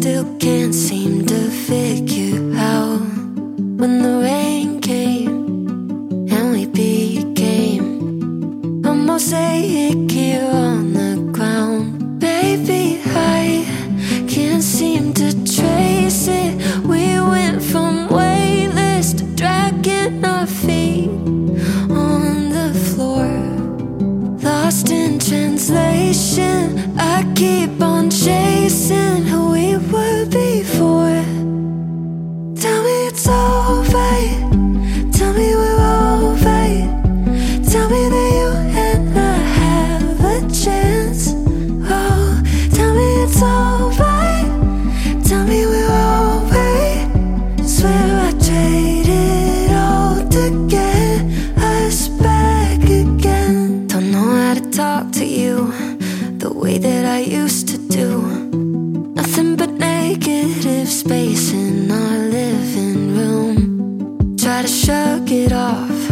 still can't see. way that I used to do. Nothing but negative space in our living room. Try to shrug it off.